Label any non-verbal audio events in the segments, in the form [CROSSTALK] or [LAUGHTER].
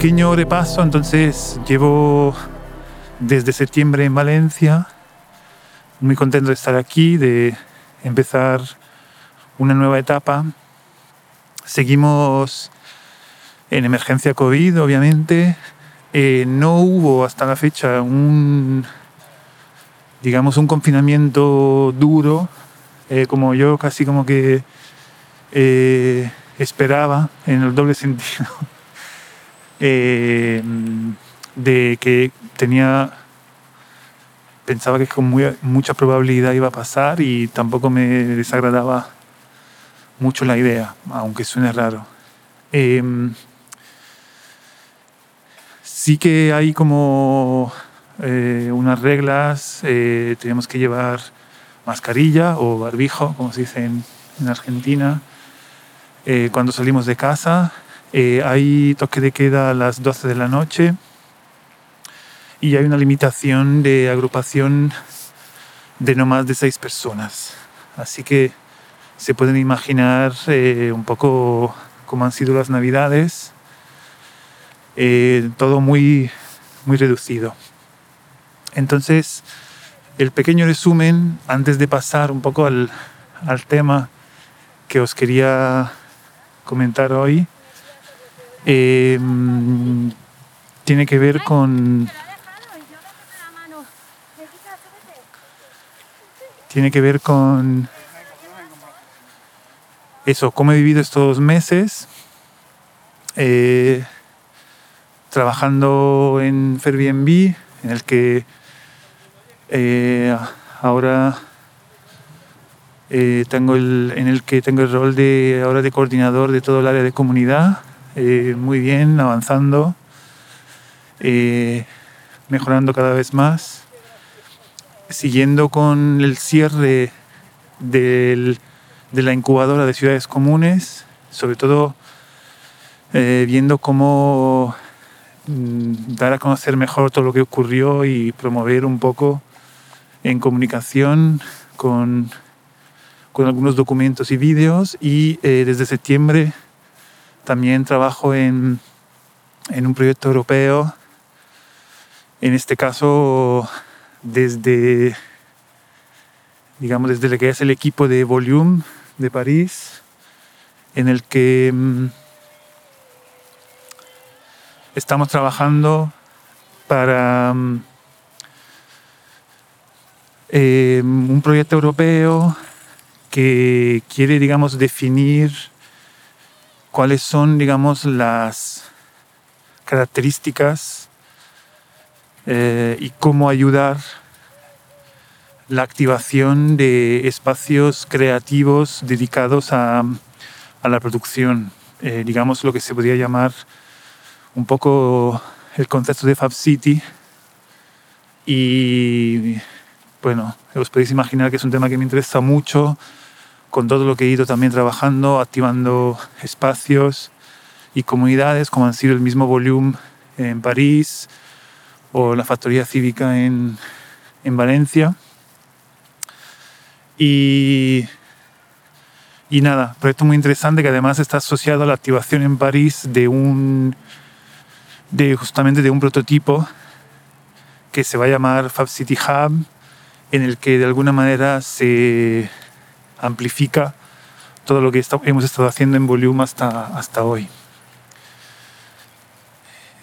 pequeño repaso, entonces llevo desde septiembre en Valencia, muy contento de estar aquí, de empezar una nueva etapa. Seguimos en emergencia COVID, obviamente. Eh, no hubo hasta la fecha un, digamos, un confinamiento duro, eh, como yo casi como que eh, esperaba, en el doble [LAUGHS] sentido, de que tenía pensaba que con mucha probabilidad iba a pasar y tampoco me desagradaba mucho la idea, aunque suene raro. Em, sí que hay como eh, unas reglas, eh, tenemos que llevar mascarilla o barbijo, como se dice en, Argentina, eh, cuando salimos de casa. Hay toque de queda a las 12 de la noche y hay una limitación de agrupación de no más de seis personas. Así que se pueden imaginar eh, un poco cómo han sido las navidades. Eh, todo muy, muy reducido. Entonces, el pequeño resumen, antes de pasar un poco al, al tema que os quería comentar hoy, eh, tiene que ver con tiene que ver con eso, cómo he vivido estos meses eh, trabajando en Airbnb, en el que eh, ahora eh, tengo el, en el que tengo el rol de ahora de coordinador de todo el área de comunidad, muy bien, avanzando, mejorando cada vez más siguiendo con el cierre de la incubadora de ciudades comunes, sobre todo eh, viendo cómo mm, dar a conocer mejor todo lo que ocurrió y promover un poco en comunicación con, algunos documentos y vídeos. Y eh, desde septiembre también trabajo en, en un proyecto europeo, en este caso desde, digamos, desde lo que es el equipo de Volume de París, en el que mm, estamos trabajando para mm, eh, un proyecto europeo que quiere, digamos, definir cuáles son, digamos, las características eh, y cómo ayudar la activación de espacios creativos dedicados a, la producción, eh, digamos lo que se podría llamar un poco el concepto de Fab City. Y bueno, os podéis imaginar que es un tema que me interesa mucho, con todo lo que he ido también trabajando, activando espacios y comunidades, como han sido el mismo volumen en París, o la factoría cívica en, en Valencia. Y, y nada, proyecto muy interesante que además está asociado a la activación en París de un de justamente de un prototipo que se va a llamar Fab City Hub, en el que de alguna manera se amplifica todo lo que hemos estado haciendo en volumen hasta, hasta hoy.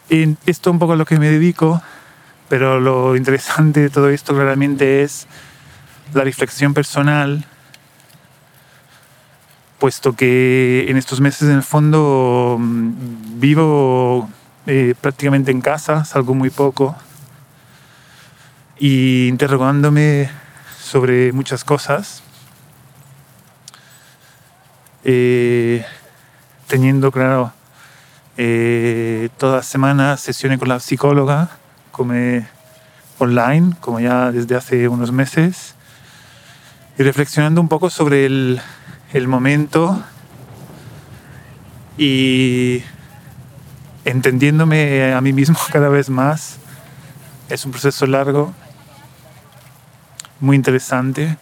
En esto un poco a lo que me dedico pero lo interesante de todo esto claramente es la reflexión personal, puesto que en estos meses en el fondo mm, vivo eh, prácticamente en casa, salgo muy poco, y interrogándome sobre muchas cosas, eh, teniendo, claro, eh, todas las semanas sesiones con la psicóloga, online, como ya desde hace unos meses, y reflexionando un poco sobre el, el momento y entendiéndome a mí mismo [LAUGHS] cada vez más. Es un proceso largo, muy interesante,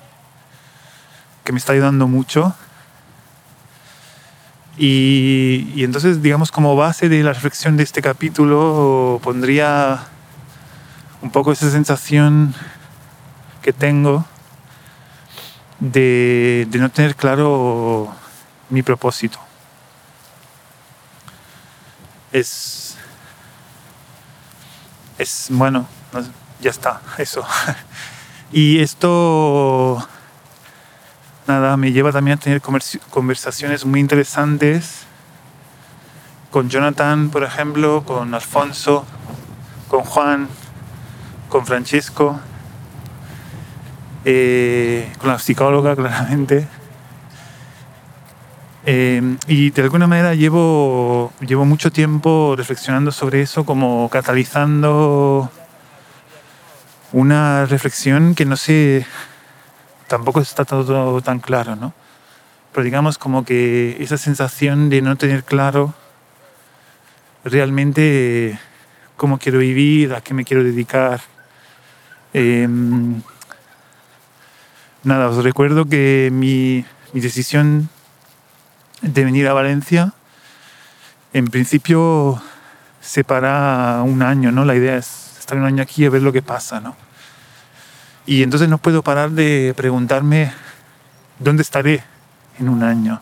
que me está ayudando mucho. Y, entonces, digamos, como base de la reflexión de este capítulo, pondría un poco esa sensación que tengo de, de no tener claro mi propósito. Es, es bueno, ya está, eso. [LAUGHS] Y esto, nada, me lleva también a tener conversaciones muy interesantes con Jonathan, por ejemplo, con Alfonso, con Juan, con Francesco, eh, con la psicóloga, [LAUGHS] claramente. Eh, y de alguna manera llevo, llevo mucho tiempo reflexionando sobre eso, como catalizando una reflexión que no sé, tampoco está todo tan claro, ¿no? Pero digamos como que esa sensación de no tener claro realmente cómo quiero vivir, a qué me quiero dedicar. Em, nada, os recuerdo que mi, mi decisión de venir a Valencia, en principio se para un año, ¿no? La idea es estar un año aquí y ver lo que pasa, ¿no? Y entonces no puedo parar de preguntarme dónde estaré en un año.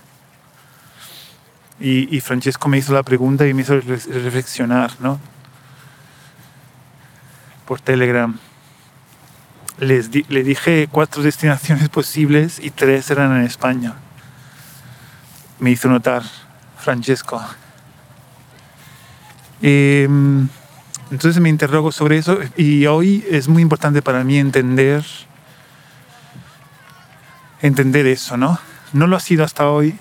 Y, Francesco me hizo la pregunta y me hizo reflexionar, ¿no? Por Telegram. Les le dije cuatro destinaciones posibles y tres eran en España. Me hizo notar Francesco. Eh, entonces me interrogo sobre eso y hoy es muy importante para mí entender entender eso, ¿no? No lo ha sido hasta hoy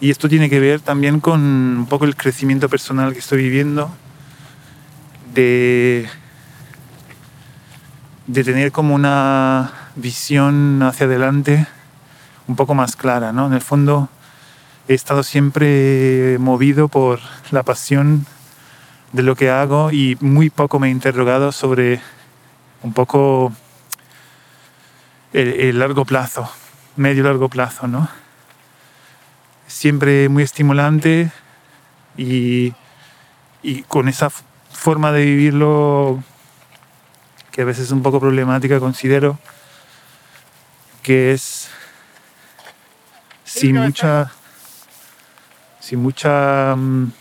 y esto tiene que ver también con un poco el crecimiento personal que estoy viviendo de de tener como una visión hacia adelante un poco más clara, ¿no? En el fondo he estado siempre movido por la pasión de lo que hago y muy poco me he interrogado sobre un poco el, largo plazo, medio largo plazo, ¿no? Siempre muy estimulante y, y con esa forma de vivirlo que a veces es un poco problemática, considero que es sin mucha sin mucha mm,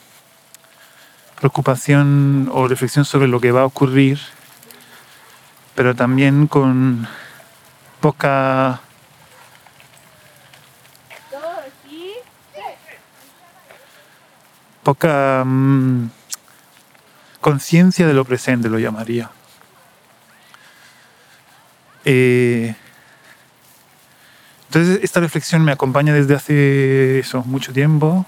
preocupación o reflexión sobre lo que va a ocurrir, pero también con poca poca mm, conciencia de lo presente, lo llamaría. Eh, entonces, esta reflexión me acompaña desde hace eso, mucho tiempo.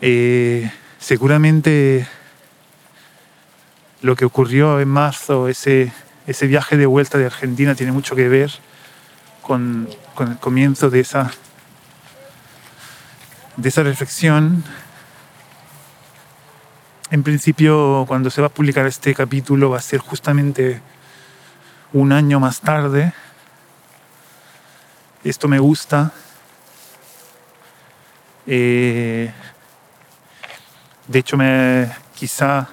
Eh, seguramente lo que ocurrió en marzo, ese, ese viaje de vuelta de Argentina, tiene mucho que ver con, con el comienzo de esa, de esa reflexión. En principio, cuando se va a publicar este capítulo, va a ser justamente un año más tarde. Esto me gusta. Eh, de hecho, me, quizá,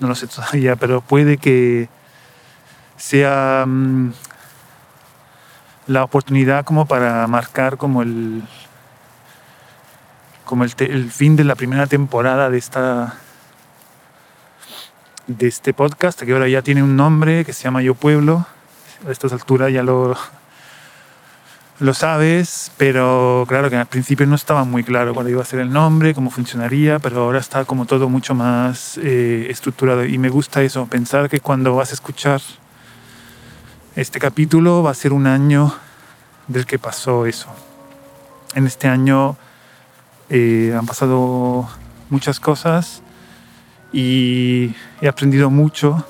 no lo sé todavía, pero puede que sea mm, la oportunidad como para marcar como el como el, el, fin de la primera temporada de esta de este podcast que ahora ya tiene un nombre que se llama Yo Pueblo. A estas alturas ya lo lo sabes, pero claro que al principio no estaba muy claro cuál iba a ser el nombre, cómo funcionaría, pero ahora está como todo mucho más eh, estructurado y me gusta eso, pensar que cuando vas a escuchar este capítulo va a ser un año del que pasó eso. En este año eh, han pasado muchas cosas y he aprendido mucho.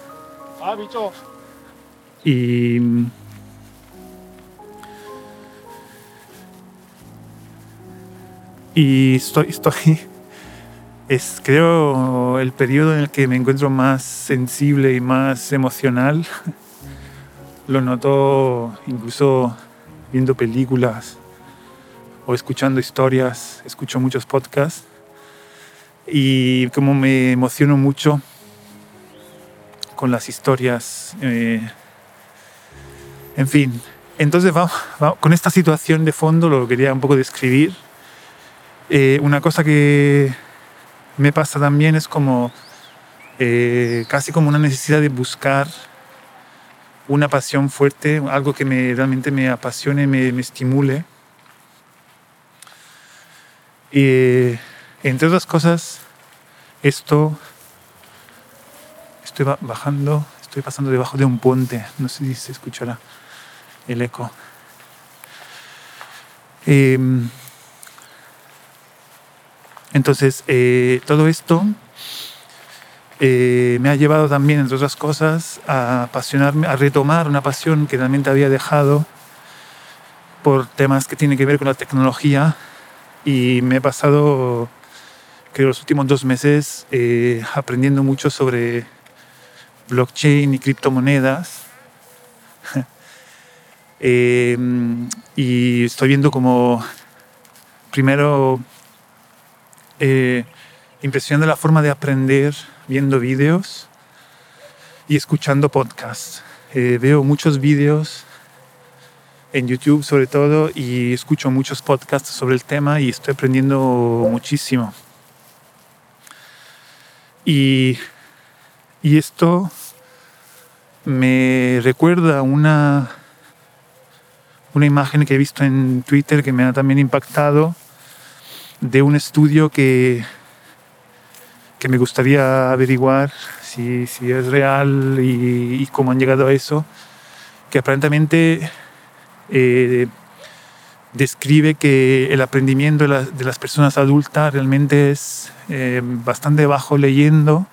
Ah, y Y estoy, estoy, [LAUGHS] es creo el periodo en el que me encuentro más sensible y más emocional. [LAUGHS] Lo noto incluso viendo películas o escuchando historias, escucho muchos podcasts y como me emociono mucho con las historias. Eh, en fin, entonces vamos, con esta situación de fondo lo quería un poco describir. Eh, una cosa que me pasa también es como eh, casi como una necesidad de buscar una pasión fuerte, algo que me, realmente me apasione, me, me estimule. Y entre otras cosas, esto estoy bajando, estoy pasando debajo de un puente, no sé si se escuchará el eco. Em, entonces, eh, todo esto eh, me ha llevado también, entre otras cosas, a retomar una pasión que realmente había dejado por temas que tienen que ver con la tecnología y me he pasado, creo, los últimos dos meses eh, aprendiendo mucho sobre blockchain y criptomonedas. [LAUGHS] Em, y estoy viendo como, primero, eh, impresión de la forma de aprender viendo vídeos y escuchando podcasts. Eh, veo muchos vídeos en YouTube sobre todo y escucho muchos podcasts sobre el tema y estoy aprendiendo muchísimo. Y y esto me recuerda una, una imagen que he visto en Twitter que me ha también impactado de un estudio que, que me gustaría averiguar si, es real y, cómo han llegado a eso, que aparentemente eh, describe que el aprendimiento de, las personas adultas realmente es eh, bastante bajo leyendo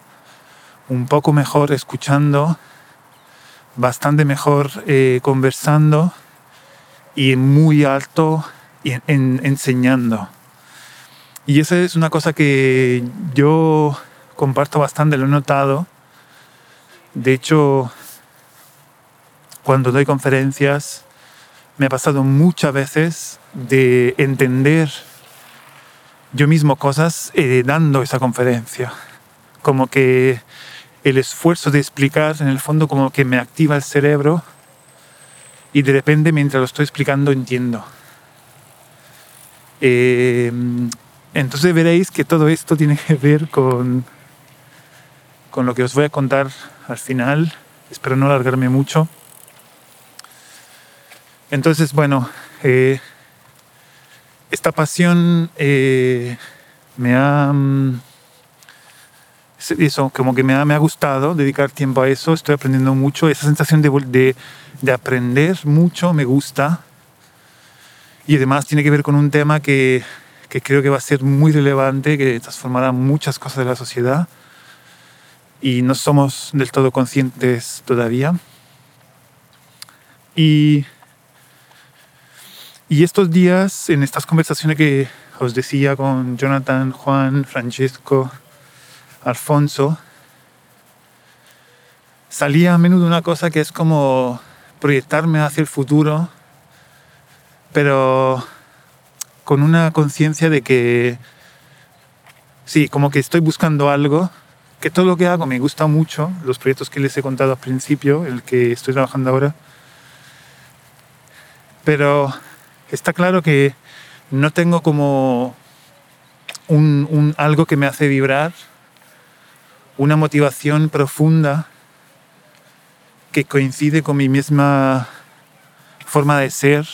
un poco mejor escuchando, bastante mejor eh, conversando y muy alto en, enseñando. Y esa es una cosa que yo comparto bastante, lo he notado. De hecho, cuando doy conferencias, me ha pasado muchas veces de entender yo mismo cosas eh, dando esa conferencia. Como que el esfuerzo de explicar, en el fondo como que me activa el cerebro y de repente mientras lo estoy explicando entiendo. Eh, entonces veréis que todo esto tiene que ver con, con lo que os voy a contar al final. Espero no alargarme mucho. Entonces, bueno, eh, esta pasión eh, me ha... Mm, eso, como que me ha, me ha gustado dedicar tiempo a eso, estoy aprendiendo mucho, esa sensación de, de, de aprender mucho me gusta y además tiene que ver con un tema que, que creo que va a ser muy relevante, que transformará muchas cosas de la sociedad y no somos del todo conscientes todavía. Y, y estos días, en estas conversaciones que os decía con Jonathan, Juan, Francesco, Alfonso, salía a menudo una cosa que es como proyectarme hacia el futuro, pero con una conciencia de que, sí, como que estoy buscando algo, que todo lo que hago me gusta mucho, los proyectos que les he contado al principio, el que estoy trabajando ahora, pero está claro que no tengo como un, un algo que me hace vibrar una motivación profunda que coincide con mi misma forma de ser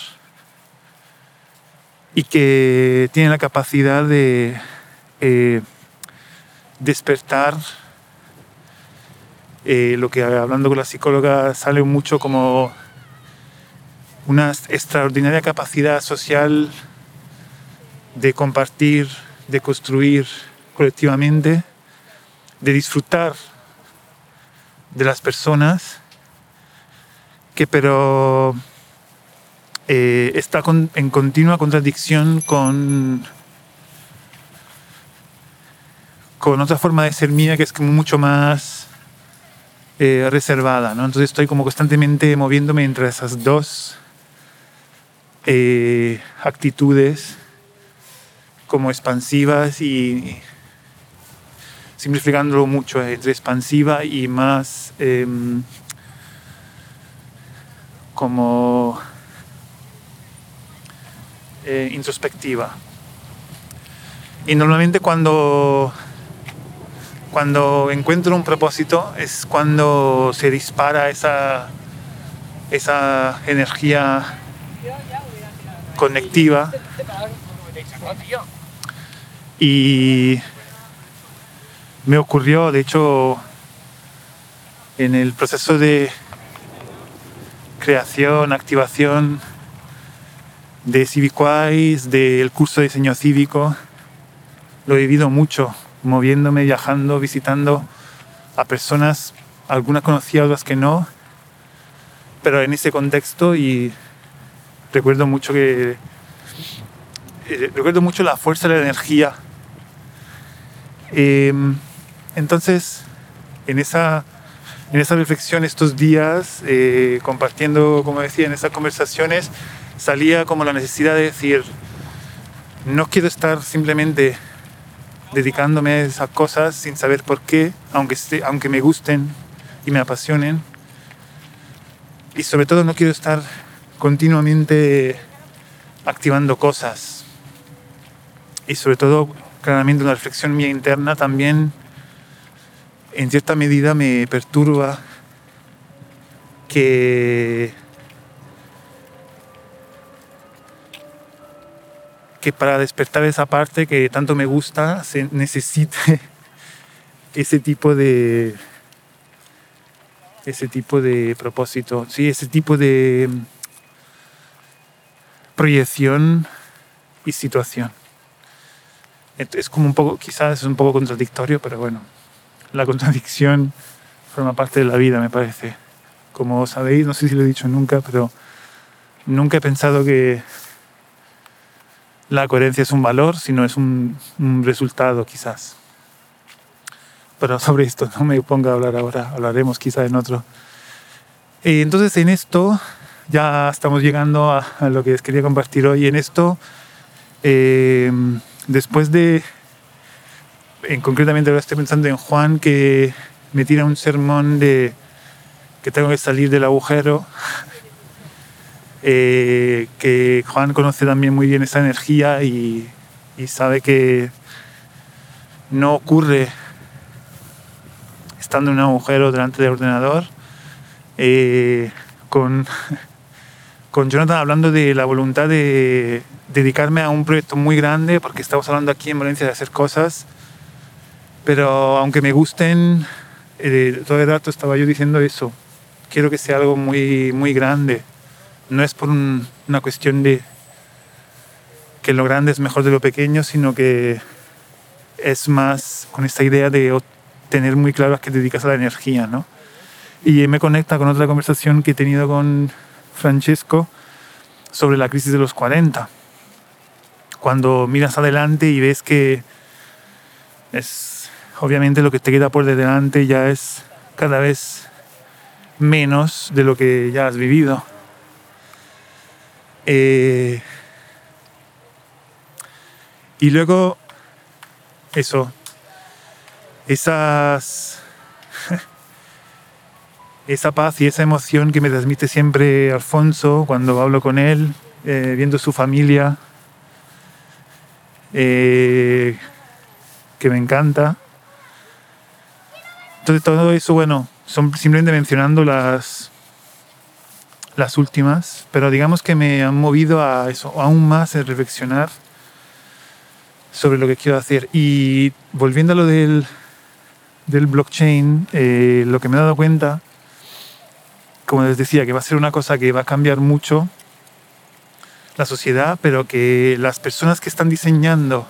y que tiene la capacidad de eh, despertar eh, lo que hablando con la psicóloga sale mucho como una extraordinaria capacidad social de compartir, de construir colectivamente de disfrutar de las personas que pero eh, está en continua contradicción con con otra forma de ser mía que es como mucho más eh, reservada, ¿no? Entonces estoy como constantemente moviéndome entre esas dos eh, actitudes como expansivas y simplificándolo mucho entre expansiva y más em, como eh, introspectiva. Y normalmente cuando, cuando encuentro un propósito es cuando se dispara esa, esa energía conectiva y me ocurrió, de hecho, en el proceso de creación, activación de Civicwise, del curso de diseño cívico, lo he vivido mucho, moviéndome, viajando, visitando a personas, algunas conocidas, otras que no, pero en ese contexto y recuerdo mucho que eh, recuerdo mucho la fuerza la energía. Em, entonces, en esa, en esa reflexión estos días, eh, compartiendo, como decía, en esas conversaciones, salía como la necesidad de decir, no quiero estar simplemente dedicándome a esas cosas sin saber por qué, aunque, aunque me gusten y me apasionen. Y sobre todo no quiero estar continuamente activando cosas. Y sobre todo, claramente una reflexión mía interna también, en cierta medida me perturba que que para despertar esa parte que tanto me gusta se necesite [LAUGHS] ese tipo de ese tipo de propósito, sí, ese tipo de proyección y situación. Es como un poco, quizás es un poco contradictorio, pero bueno, la contradicción forma parte de la vida, me parece. Como sabéis, no sé si lo he dicho nunca, pero nunca he pensado que la coherencia es un valor, sino es un, resultado quizás. Pero sobre esto no me ponga a hablar ahora, hablaremos quizás en otro. Y entonces en esto ya estamos llegando a, lo que les quería compartir hoy. En esto, eh, después de, en, concretamente ahora estoy pensando en Juan que me tira un sermón de que tengo que salir del agujero eh, que Juan conoce también muy bien esa energía y, sabe que no ocurre estando en un agujero delante del ordenador. Eh, con, [LAUGHS] con Jonathan hablando de la voluntad de dedicarme a un proyecto muy grande, porque estamos hablando aquí en Valencia de hacer cosas, pero aunque me gusten, eh, todo el rato estaba yo diciendo eso, quiero que sea algo muy, muy grande no es por una cuestión de que lo grande es mejor de lo pequeño, sino que es más con esta idea de tener muy claro a qué dedicas a la energía, ¿no? Y me conecta con otra conversación que he tenido con Francesco sobre la crisis de los 40. Cuando miras adelante y ves que es obviamente lo que te queda por delante ya es cada vez menos de lo que ya has vivido. Eh, y luego, eso, esas, [LAUGHS] esa paz y esa emoción que me transmite siempre Alfonso cuando hablo con él, eh, viendo su familia, eh, que me encanta. Entonces todo eso, bueno, son simplemente mencionando las, las últimas, pero digamos que me han movido a eso, aún más a reflexionar sobre lo que quiero hacer. Y volviendo a lo del, del blockchain, eh, lo que me he dado cuenta, como les decía, que va a ser una cosa que va a cambiar mucho la sociedad, pero que las personas que están diseñando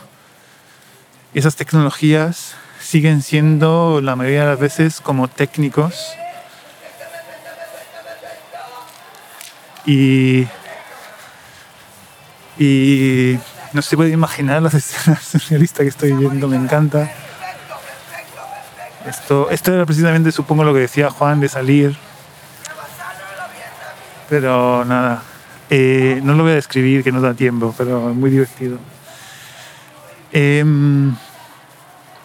esas tecnologías siguen siendo la mayoría de las veces como técnicos Y, y no se puede imaginar las escenas [LAUGHS] surrealistas que estoy viendo, me encanta. Esto, esto era precisamente, supongo, lo que decía Juan de salir. Pero nada, eh, no lo voy a describir, que no da tiempo, pero es muy divertido. Em,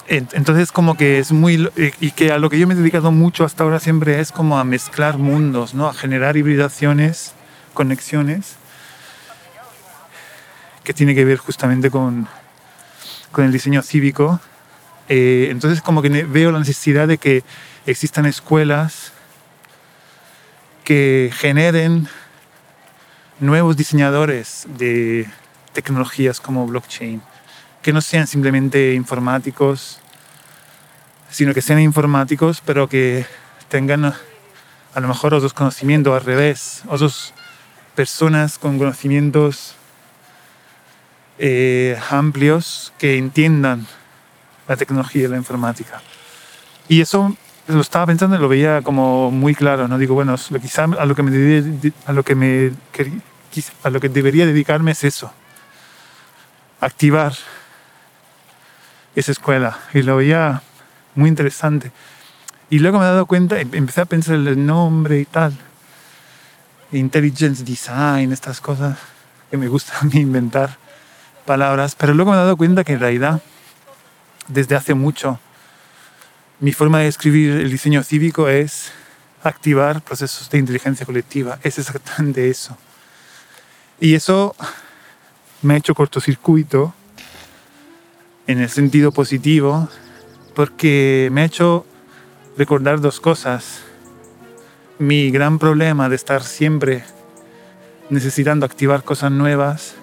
entonces como que es muy... Y que a lo que yo me he dedicado mucho hasta ahora siempre es como a mezclar mundos, ¿no? A generar hibridaciones, conexiones, que tiene que ver justamente con, con el diseño cívico. Eh, entonces como que veo la necesidad de que existan escuelas que generen nuevos diseñadores de tecnologías como blockchain que no sean simplemente informáticos, sino que sean informáticos, pero que tengan a lo mejor otros conocimientos al revés, otras personas con conocimientos eh, amplios que entiendan la tecnología y la informática. Y eso lo estaba pensando y lo veía como muy claro, ¿no? Digo, bueno, quizá a lo que me, a lo que me a lo que debería dedicarme es eso, activar esa escuela y lo veía muy interesante. Y luego me he dado cuenta, em, empecé a pensar en el nombre y tal. Intelligence Design, estas cosas que me gusta a mí inventar palabras. Pero luego me he dado cuenta que en realidad, desde hace mucho, mi forma de escribir el diseño cívico es activar procesos de inteligencia colectiva. Es exactamente eso. Y eso me ha hecho cortocircuito en el sentido positivo, porque me ha hecho recordar dos cosas. Mi gran problema de estar siempre necesitando activar cosas nuevas.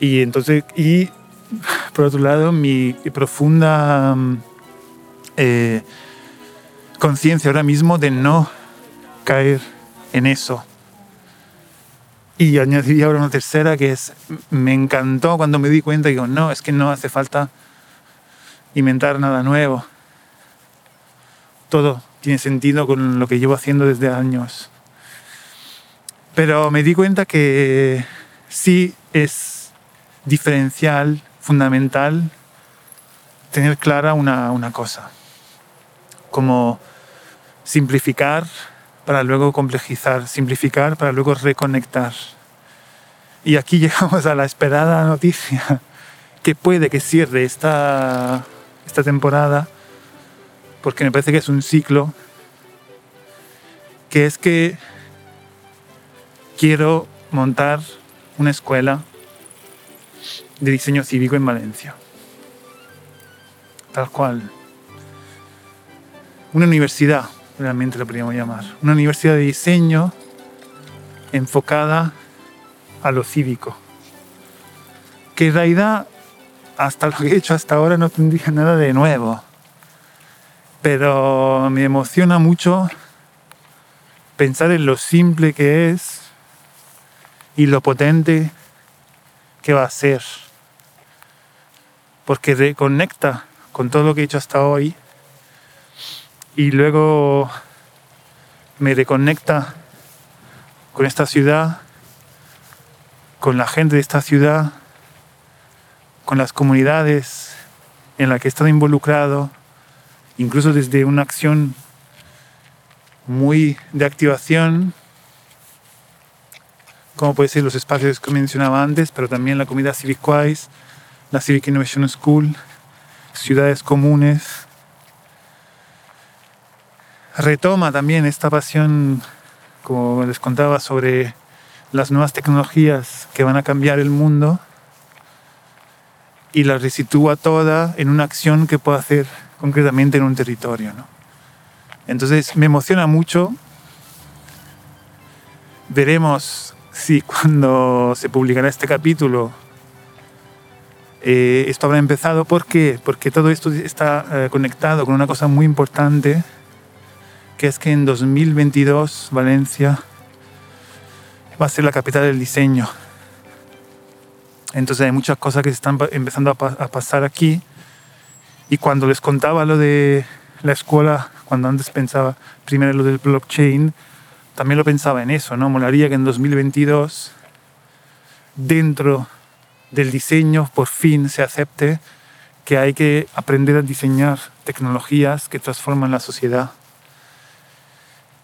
Y entonces, y por otro lado, mi profunda mm, eh, conciencia ahora mismo de no caer en eso y añadiría ahora una tercera que es, me encantó cuando me di cuenta y digo, no, es que no hace falta inventar nada nuevo. Todo tiene sentido con lo que llevo haciendo desde años. Pero me di cuenta que sí es diferencial, fundamental, tener clara una, una cosa, como simplificar para luego complejizar, simplificar para luego reconectar. Y aquí [LAUGHS] llegamos a la esperada noticia que puede que cierre esta, esta temporada, porque me parece que es un ciclo, que es que quiero montar una escuela de diseño cívico en Valencia. Tal cual. Una universidad realmente lo podríamos llamar. Una universidad de diseño enfocada a lo cívico. Que en realidad, hasta lo que he hecho hasta ahora no tendría nada de nuevo. Pero me emociona mucho pensar en lo simple que es y lo potente que va a ser. Porque reconecta con todo lo que he hecho hasta hoy y luego me reconecta con esta ciudad, con la gente de esta ciudad, con las comunidades en las que he estado involucrado, incluso desde una acción muy de activación, como puede ser los espacios que mencionaba antes, pero también la comunidad CivicWise, la Civic Innovation School, ciudades comunes, retoma también esta pasión, como les contaba, sobre las nuevas tecnologías que van a cambiar el mundo y la resitúa toda en una acción que puedo hacer concretamente en un territorio. Entonces me emociona mucho. Veremos si cuando se publicará este capítulo eh, esto habrá empezado. ¿Por qué? Porque todo esto está eh, conectado con una cosa muy importante que es que en 2022 Valencia va a ser la capital del diseño. Entonces hay muchas cosas que se están empezando a, pasar aquí. Y cuando les contaba lo de la escuela, cuando antes pensaba primero lo del blockchain, también lo pensaba en eso, ¿no? Molaría que en 2022, dentro del diseño, por fin se acepte que hay que aprender a diseñar tecnologías que transforman la sociedad.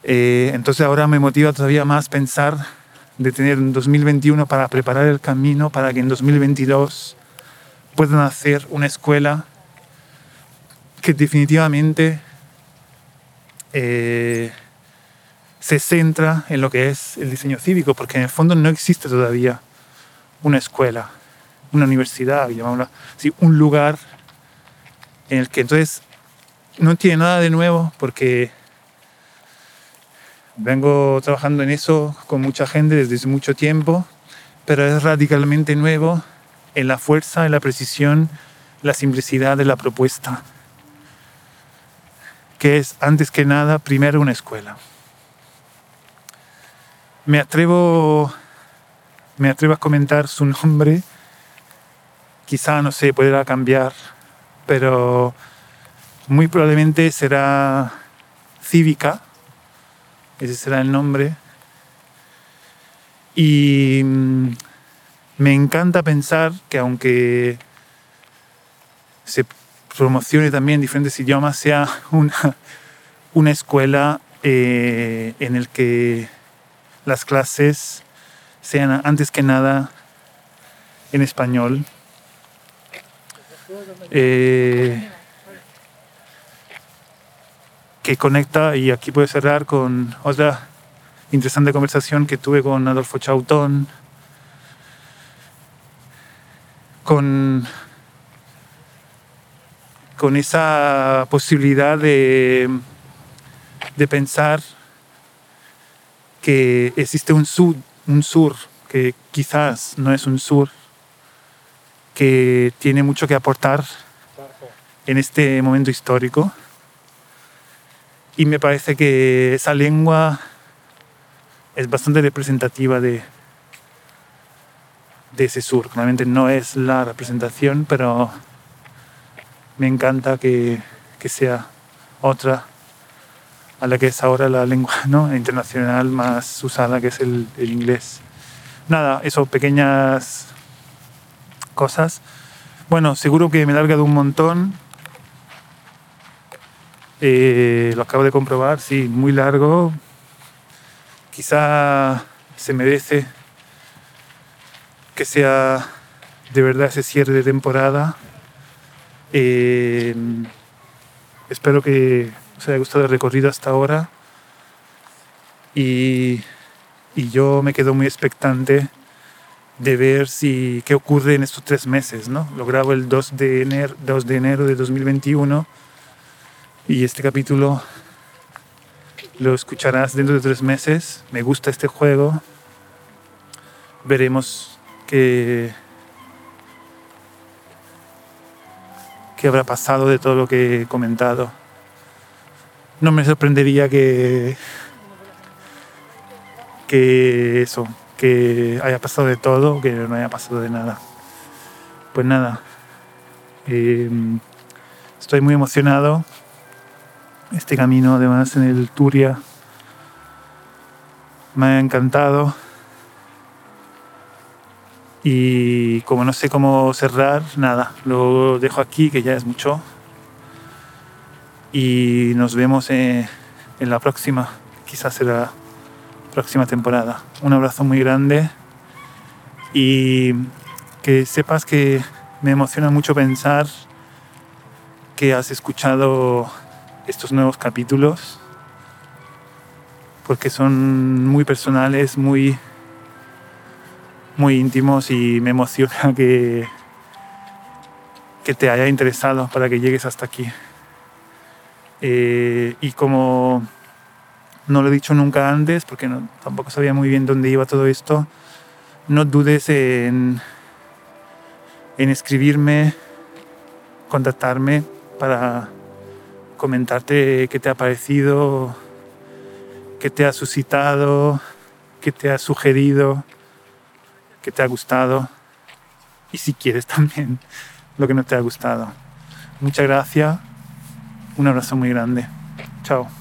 Eh, entonces ahora me motiva todavía más pensar de tener un 2021 para preparar el camino para que en 2022 puedan hacer una escuela que definitivamente eh, se centra en lo que es el diseño cívico, porque en el fondo no existe todavía una escuela, una universidad, llamámosla así, un lugar en el que entonces no tiene nada de nuevo, porque vengo trabajando en eso con mucha gente desde mucho tiempo, pero es radicalmente nuevo en la fuerza, en la precisión, la simplicidad de la propuesta, que es antes que nada primero una escuela me atrevo, me atrevo a comentar su nombre. Quizá, no sé, pueda cambiar, pero muy probablemente será Cívica. Ese será el nombre. Y mm, me encanta pensar que aunque se promocione también en diferentes idiomas, sea una, una escuela eh, en el que las clases sean antes que nada en español. Eh, que conecta, y aquí puedo cerrar con otra interesante conversación que tuve con Adolfo Chautón, con, con esa posibilidad de, de pensar que existe un sur, un sur que quizás no es un sur, que tiene mucho que aportar en este momento histórico. Y me parece que esa lengua es bastante representativa de, de ese sur. Claramente no es la representación, pero me encanta que, que sea otra a la que es ahora la lengua [LAUGHS] ¿no? internacional más usada, que es el, inglés. Nada, eso, pequeñas cosas. Bueno, seguro que me he largado un montón. Eh, lo acabo de comprobar, sí, muy largo. Quizá se merece que sea de verdad ese cierre de temporada. Eh, espero que os haya gustado el recorrido hasta ahora. Y, y yo me quedo muy expectante de ver si qué ocurre en estos tres meses. ¿no? Lo grabo el 2 de, enero, 2 de enero de 2021 y este capítulo lo escucharás dentro de tres meses. Me gusta este juego. Veremos qué, qué habrá pasado de todo lo que he comentado no me sorprendería que que eso, que haya pasado de todo, que no haya pasado de nada. Pues nada, em, estoy muy emocionado. Este camino, además, en el Turia, me ha encantado. Y como no sé cómo cerrar, nada, lo dejo aquí, que ya es mucho. Y nos vemos en, la próxima, quizás será la próxima temporada. Un abrazo muy grande. Y que sepas que me emociona mucho pensar que has escuchado estos nuevos capítulos porque son muy personales, muy muy íntimos y me emociona que que te haya interesado para que llegues hasta aquí. Eh, y como no lo he dicho nunca antes, porque tampoco sabía muy bien dónde iba todo esto, no dudes en, en escribirme, contactarme para comentarte qué te ha parecido, qué te ha suscitado, qué te ha sugerido, qué te ha gustado y si quieres [LAUGHS] también lo que no te ha gustado. Muchas gracias un abrazo muy grande. Chao.